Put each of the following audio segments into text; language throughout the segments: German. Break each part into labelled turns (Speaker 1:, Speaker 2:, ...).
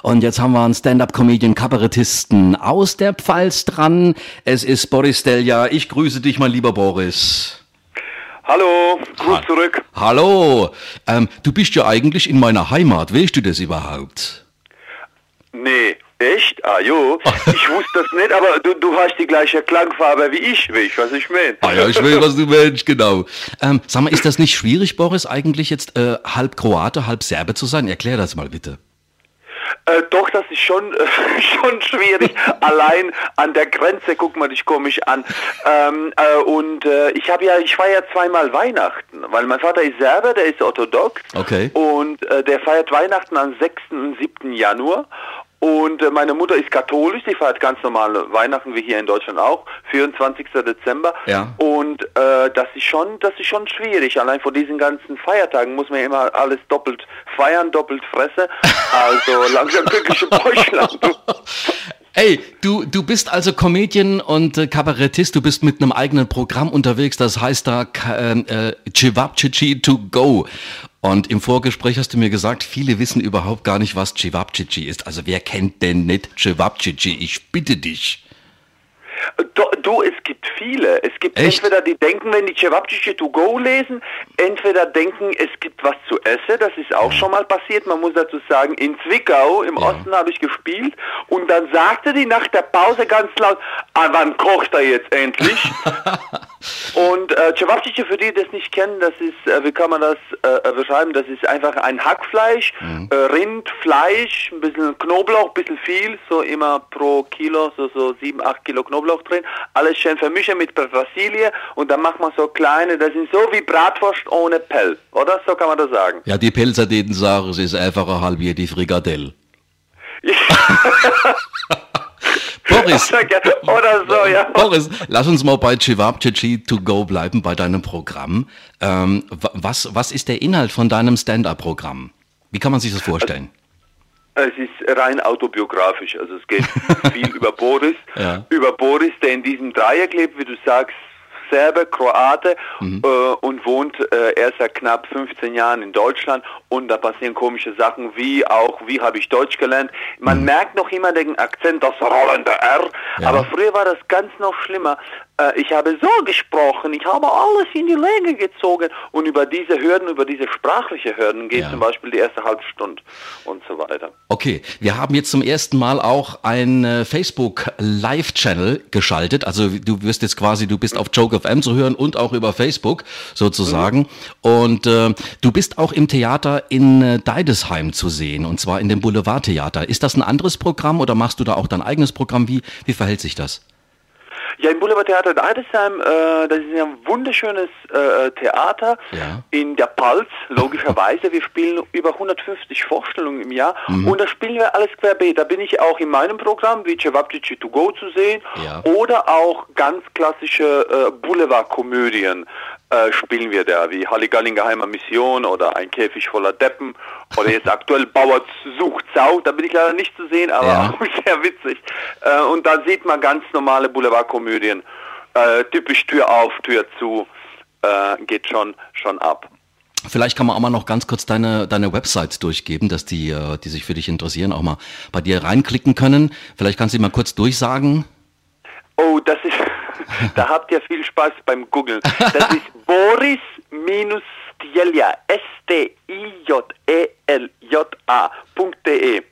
Speaker 1: Und jetzt haben wir einen Stand-up-Comedian-Kabarettisten aus der Pfalz dran. Es ist Boris Delja. Ich grüße dich, mein lieber Boris.
Speaker 2: Hallo, Gruß zurück.
Speaker 1: Hallo. Ähm, du bist ja eigentlich in meiner Heimat. Weißt du das überhaupt?
Speaker 2: Nee, echt? Ah jo, ich wusste das nicht, aber du, du hast die gleiche Klangfarbe wie ich, weißt du, was ich meine?
Speaker 1: Ah ja, ich weiß, was du meinst, genau. Ähm, sag mal, ist das nicht schwierig, Boris, eigentlich jetzt äh, halb Kroate, halb Serbe zu sein? Erklär das mal bitte.
Speaker 2: Äh, doch, das ist schon, äh, schon schwierig. Allein an der Grenze guckt man dich komisch an. Ähm, äh, und äh, ich habe ja, ich feiere zweimal Weihnachten, weil mein Vater ist Serbe, der ist orthodox.
Speaker 1: Okay.
Speaker 2: Und äh, der feiert Weihnachten am 6. und 7. Januar. Und äh, meine Mutter ist katholisch, sie feiert ganz normale Weihnachten wie hier in Deutschland auch, 24. Dezember.
Speaker 1: Ja.
Speaker 2: Und äh, das ist schon, das ist schon schwierig. Allein vor diesen ganzen Feiertagen muss man immer alles doppelt feiern, doppelt fresse. Also langsam glückliche Bäuchlein.
Speaker 1: Ey, du, du bist also Comedian und äh, Kabarettist, du bist mit einem eigenen Programm unterwegs, das heißt da äh, Cevapcici to go. Und im Vorgespräch hast du mir gesagt, viele wissen überhaupt gar nicht, was Cevapcici ist. Also wer kennt denn nicht Cevapcici? Ich bitte dich.
Speaker 2: Du, du, es gibt viele. Es gibt
Speaker 1: Echt?
Speaker 2: entweder die denken, wenn die Cevapcici to go lesen, entweder denken, es gibt was zu essen. Das ist auch schon mal passiert. Man muss dazu sagen, in Zwickau im
Speaker 1: Ja.
Speaker 2: Osten habe ich gespielt und dann sagte die nach der Pause ganz laut, ah, wann kocht er jetzt endlich? und äh, Cevapcici, für die, die das nicht kennen, das ist, äh, wie kann man das äh, beschreiben? Das ist einfach ein Hackfleisch,
Speaker 1: Mhm.
Speaker 2: äh, Rind, Fleisch, ein bisschen Knoblauch, ein bisschen viel, so immer pro Kilo, so, so 7, 8 Kilo Knoblauch drin. Alles schön vermischen mit Petersilie und dann macht man so kleine, das sind so wie Bratwurst ohne Pell, oder? So kann man das sagen.
Speaker 1: Ja, die Pelzer, denen sagen, es ist einfach ein halbier die Frikadelle. Boris,
Speaker 2: oder so, ja.
Speaker 1: Boris, lass uns mal bei Cevapcici to go bleiben, bei deinem Programm. Ähm, wa- was, was ist der Inhalt von deinem Stand-up-Programm? Wie kann man sich das vorstellen?
Speaker 2: Es ist rein autobiografisch, also es geht viel über Boris,
Speaker 1: Ja.
Speaker 2: über Boris, der in diesem Dreieck lebt, wie du sagst, Serbe, Kroate
Speaker 1: Mhm.
Speaker 2: äh, und wohnt äh, erst seit knapp 15 Jahren in Deutschland und da passieren komische Sachen, wie auch, wie habe ich Deutsch gelernt. Man merkt noch immer den Akzent, das rollende R,
Speaker 1: Mhm. Ja.
Speaker 2: aber früher war das ganz noch schlimmer. Äh, ich habe so gesprochen, ich habe alles in die Länge gezogen und über diese Hürden, über diese sprachliche Hürden geht
Speaker 1: Ja.
Speaker 2: zum Beispiel die erste Halbstunde und so weiter.
Speaker 1: Okay, wir haben jetzt zum ersten Mal auch ein äh, Facebook Live-Channel geschaltet. Also du wirst jetzt quasi, du bist auf Joke FM zu hören und auch über Facebook sozusagen. Und äh, du bist auch im Theater in äh, Deidesheim zu sehen und zwar in dem Boulevardtheater. Ist das ein anderes Programm oder machst du da auch dein eigenes Programm? Wie, wie verhält sich das?
Speaker 2: Ja, im Boulevardtheater in Eidesheim, äh, das ist ja ein wunderschönes äh, Theater
Speaker 1: Ja.
Speaker 2: in der Palz, logischerweise. Wir spielen über 150 Vorstellungen im Jahr
Speaker 1: Mhm.
Speaker 2: und da spielen wir alles querbeet. Da bin ich auch in meinem Programm, wie Cevapcici to go zu sehen
Speaker 1: Ja.
Speaker 2: oder auch ganz klassische äh, Boulevardkomödien äh, spielen wir da, wie Halligalli in geheimer Mission oder Ein Käfig voller Deppen oder jetzt aktuell Bauer sucht Sau, da bin ich leider nicht zu sehen, aber
Speaker 1: Ja.
Speaker 2: auch sehr witzig. Äh, und da sieht man ganz normale Boulevardkomödien, äh, typisch Tür auf, Tür zu, äh, geht schon, schon ab.
Speaker 1: Vielleicht kann man auch mal noch ganz kurz deine, deine Website durchgeben, dass die, äh, die sich für dich interessieren, auch mal bei dir reinklicken können. Vielleicht kannst du mal kurz durchsagen.
Speaker 2: Oh, das ist, da habt ihr viel Spaß beim Googlen. Das ist Boris minus Stjelja, S-T-I-J-E-L-J-A.de.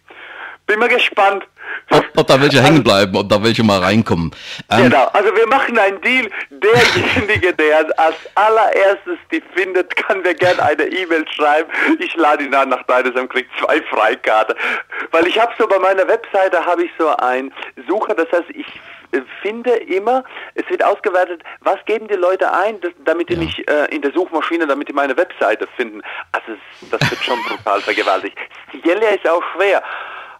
Speaker 2: Bin mal gespannt.
Speaker 1: Ob, ob da welche hängen bleiben, ob da welche mal reinkommen. Ähm,
Speaker 2: Genau, also wir machen einen Deal. Derjenige, der als allererstes die findet, kann mir gerne eine E-Mail schreiben. Ich lade ihn an nach Deidesheim, kriegt zwei Freikarten. Weil ich habe so bei meiner Webseite habe ich so ein Sucher, das heißt, ich finde immer, es wird ausgewertet, was geben die Leute ein, das, damit die
Speaker 1: Ja.
Speaker 2: mich äh, in der Suchmaschine, damit die meine Webseite finden. Also das wird schon brutal vergewaltigt. Stjelja ist auch schwer.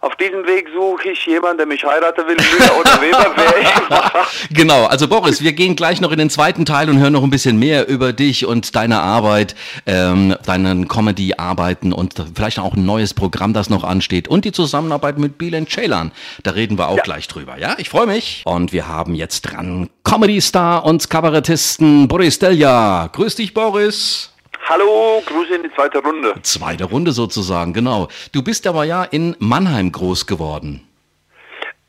Speaker 2: Auf diesem Weg suche ich jemanden, der mich heiraten will, Müller oder Weber, wer immer.
Speaker 1: Genau, also Boris, wir gehen gleich noch in den zweiten Teil und hören noch ein bisschen mehr über dich und deine Arbeit, ähm, deinen Comedy-Arbeiten und vielleicht auch ein neues Programm, das noch ansteht und die Zusammenarbeit mit Bielen Ceylan. Da reden wir auch gleich drüber, ja? Ich freue mich. Und wir haben jetzt dran Comedy-Star und Kabarettisten Boris Delja. Grüß dich, Boris.
Speaker 2: Hallo, Grüße in die zweite Runde.
Speaker 1: Zweite Runde sozusagen, genau. Du bist aber ja in Mannheim groß geworden.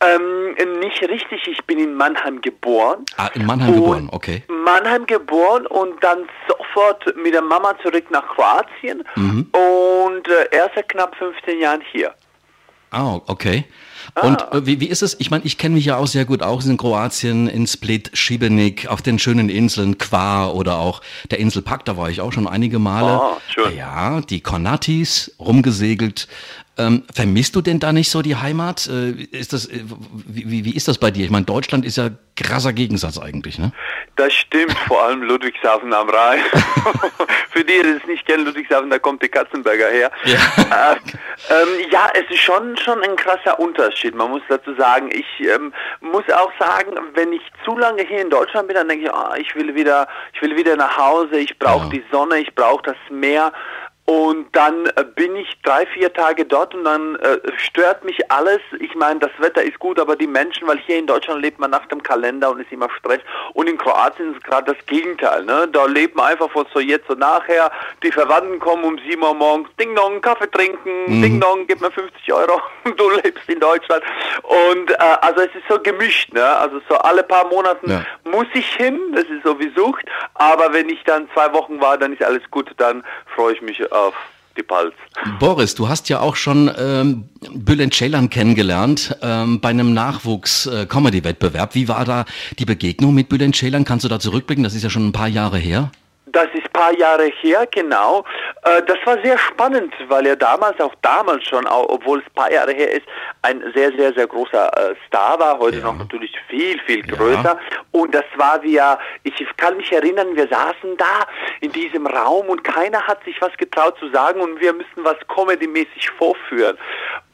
Speaker 2: Ähm, nicht richtig, ich bin in Mannheim geboren.
Speaker 1: Ah, in Mannheim geboren, okay.
Speaker 2: Mannheim geboren und dann sofort mit der Mama zurück nach Kroatien mhm. und äh, erst seit knapp 15 Jahren hier.
Speaker 1: Ah, okay. Und ah. äh, wie, wie ist es? Ich meine, ich kenne mich ja auch sehr gut aus in Kroatien, in Split, Šibenik, auf den schönen Inseln, Kvar oder auch der Insel Pak, da war ich auch schon einige Male.
Speaker 2: Oh, schön.
Speaker 1: Ja, die Kornatis, rumgesegelt. Ähm, vermisst du denn da nicht so die Heimat? Äh, ist das, äh, wie, wie ist das bei dir? Ich meine, Deutschland ist ja krasser Gegensatz eigentlich, ne?
Speaker 2: Das stimmt, vor allem Ludwigshafen am Rhein. Für die, die es nicht kennen, Ludwigshafen, da kommt die Katzenberger her. Ja, äh, ähm, ja es ist schon, schon ein krasser Unterschied. Man muss dazu sagen, ich ähm, muss auch sagen, wenn ich zu lange hier in Deutschland bin, dann denke ich, oh, ich will wieder, ich will wieder nach Hause, ich brauche ja. die Sonne, ich brauche das Meer. Und dann äh, bin ich drei, vier Tage dort und dann äh, stört mich alles. Ich meine, das Wetter ist gut, aber die Menschen, weil hier in Deutschland lebt man nach dem Kalender und ist immer Stress. Und in Kroatien ist gerade das Gegenteil. Ne? Da lebt man einfach von so jetzt und nachher. Die Verwandten kommen um sieben Uhr morgens, Ding Dong, Kaffee trinken, mhm. Ding Dong, gib mir 50 Euro du lebst in Deutschland. Und äh, also es ist so gemischt. Ne? Also so alle paar Monaten ja. muss ich hin, das ist so wie Sucht. Aber wenn ich dann zwei Wochen war, dann ist alles gut, dann freue ich mich auf die Palz.
Speaker 1: Boris, du hast ja auch schon ähm, Bülent Ceylan kennengelernt ähm, bei einem Nachwuchs-Comedy-Wettbewerb. Wie war da die Begegnung mit Bülent Ceylan? Kannst du da zurückblicken? Das ist ja schon ein paar Jahre her.
Speaker 2: Das ist ein paar Jahre her, genau. Äh, das war sehr spannend, weil er damals, auch damals schon, obwohl es ein paar Jahre her ist, ein sehr, sehr, sehr großer äh, Star war. Heute ja. noch natürlich viel, viel größer. Ja. Und das war wie, ich kann mich erinnern, wir saßen da in diesem Raum und keiner hat sich was getraut zu sagen und wir müssen was comedymäßig vorführen.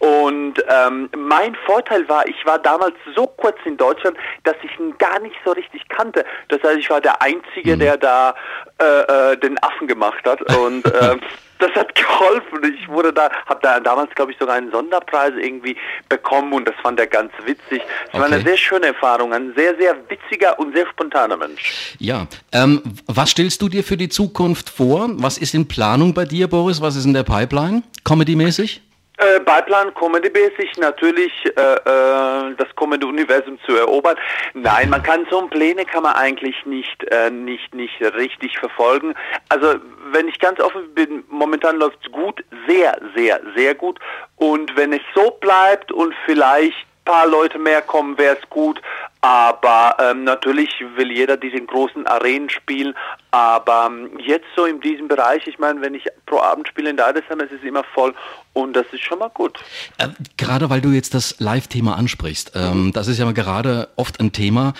Speaker 2: Und ähm, mein Vorteil war, ich war damals so kurz in Deutschland, dass ich ihn gar nicht so richtig kannte. Das heißt, ich war der Einzige, mhm. der da äh, äh, den Affen gemacht hat. Und äh, das hat geholfen. Ich wurde da, habe da damals, glaube ich, sogar einen Sonderpreis irgendwie bekommen und das fand er ganz witzig. Es okay. war eine sehr schöne Erfahrung, ein sehr, sehr witziger und sehr spontaner Mensch.
Speaker 1: Ja, ähm, was stellst du dir für die Zukunft vor? Was ist in Planung bei dir, Boris? Was ist in der Pipeline, comedy-mäßig?
Speaker 2: Äh, Beiplan Comedy-mäßig natürlich äh, äh, das Comedy-Universum zu erobern. Nein, man kann so Pläne kann man eigentlich nicht äh, nicht nicht richtig verfolgen. Also wenn ich ganz offen bin, momentan läuft es gut, sehr sehr sehr gut. Und wenn es so bleibt und vielleicht paar Leute mehr kommen, wäre es gut. Aber ähm, natürlich will jeder diesen großen Arenen spielen. Aber ähm, jetzt so in diesem Bereich, ich meine, wenn ich pro Abend spiele in Deidesheim, ist es immer voll und das ist schon mal gut.
Speaker 1: Äh, gerade weil du jetzt das Live-Thema ansprichst, ähm, das ist ja gerade oft ein Thema.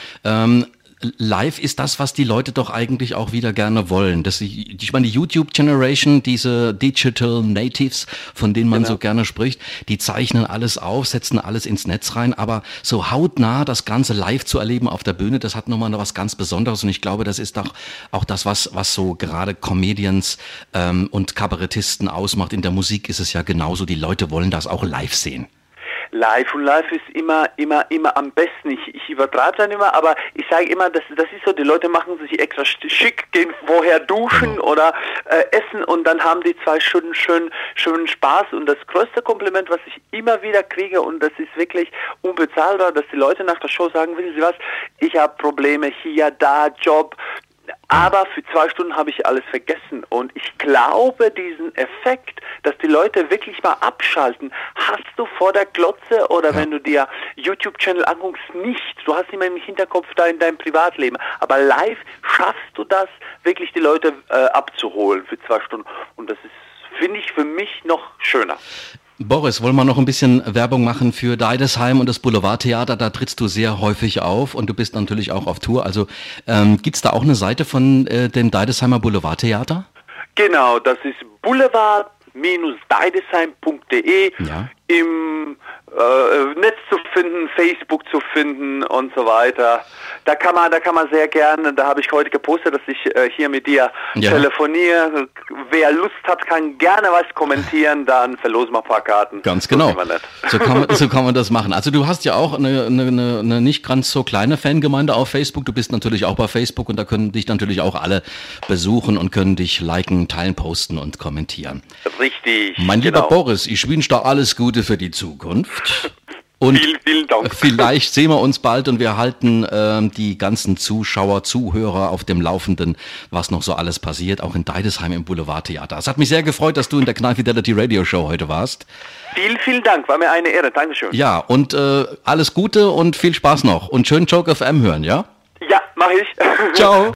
Speaker 1: Live ist das, was die Leute doch eigentlich auch wieder gerne wollen. Das, ich meine, die YouTube-Generation, diese Digital Natives, von denen man genau. so gerne spricht, die zeichnen alles auf, setzen alles ins Netz rein, aber so hautnah das Ganze live zu erleben auf der Bühne, das hat nochmal was ganz Besonderes und ich glaube, das ist doch auch das, was, was so gerade Comedians ähm, und Kabarettisten ausmacht. In der Musik ist es ja genauso, die Leute wollen das auch live sehen
Speaker 2: live und live ist immer, immer, immer am besten. Ich, ich übertreibe dann immer, aber ich sage immer, das, das ist so, die Leute machen sich extra schick, gehen vorher duschen genau. oder äh, essen und dann haben die zwei Stunden schön, schönen Spaß. Und das größte Kompliment, was ich immer wieder kriege und das ist wirklich unbezahlbar, dass die Leute nach der Show sagen, wissen Sie was, ich habe Probleme hier, da, Job, aber für zwei Stunden habe ich alles vergessen. Und ich glaube, diesen Effekt, dass die Leute wirklich mal abschalten, hast du vor der Glotze oder ja. wenn du dir YouTube-Channel anguckst, nicht. Du hast immer im Hinterkopf da in deinem Privatleben. Aber live schaffst du das, wirklich die Leute äh, abzuholen für zwei Stunden. Und das ist, finde ich, für mich noch schöner.
Speaker 1: Boris, wollen wir noch ein bisschen Werbung machen für Deidesheim und das Boulevardtheater? Da trittst du sehr häufig auf und du bist natürlich auch auf Tour. Also ähm, gibt es da auch eine Seite von äh, dem Deidesheimer Boulevardtheater?
Speaker 2: Genau, das ist boulevard-deidesheim.de ja. Im äh, Netz zu finden, Facebook zu finden und so weiter. da kann man, da kann man sehr gerne, da habe ich heute gepostet, dass ich äh, hier mit dir
Speaker 1: Ja.
Speaker 2: telefoniere. Wer Lust hat, kann gerne was kommentieren, dann verlosen wir ein paar Karten.
Speaker 1: Ganz genau. So kann, man, so kann man das machen. Also du hast ja auch eine, eine, eine, nicht ganz so kleine Fangemeinde auf Facebook. Du bist natürlich auch bei Facebook und da können dich natürlich auch alle besuchen und können dich liken, teilen, posten und kommentieren.
Speaker 2: Richtig.
Speaker 1: Mein lieber
Speaker 2: genau.
Speaker 1: Boris, ich wünsche dir alles Gute für die Zukunft. Und
Speaker 2: Vielen, vielen Dank.
Speaker 1: vielleicht sehen wir uns bald und wir halten ähm, die ganzen Zuschauer, Zuhörer auf dem Laufenden, was noch so alles passiert, auch in Deidesheim im Boulevardtheater. Es hat mich sehr gefreut, dass du in der Knall Fidelity Radio Show heute warst.
Speaker 2: Vielen, vielen Dank. War mir eine Ehre. Dankeschön.
Speaker 1: Ja, und äh, alles Gute und viel Spaß noch und schön Joke FM hören, ja?
Speaker 2: Ja, mache ich.
Speaker 1: Ciao.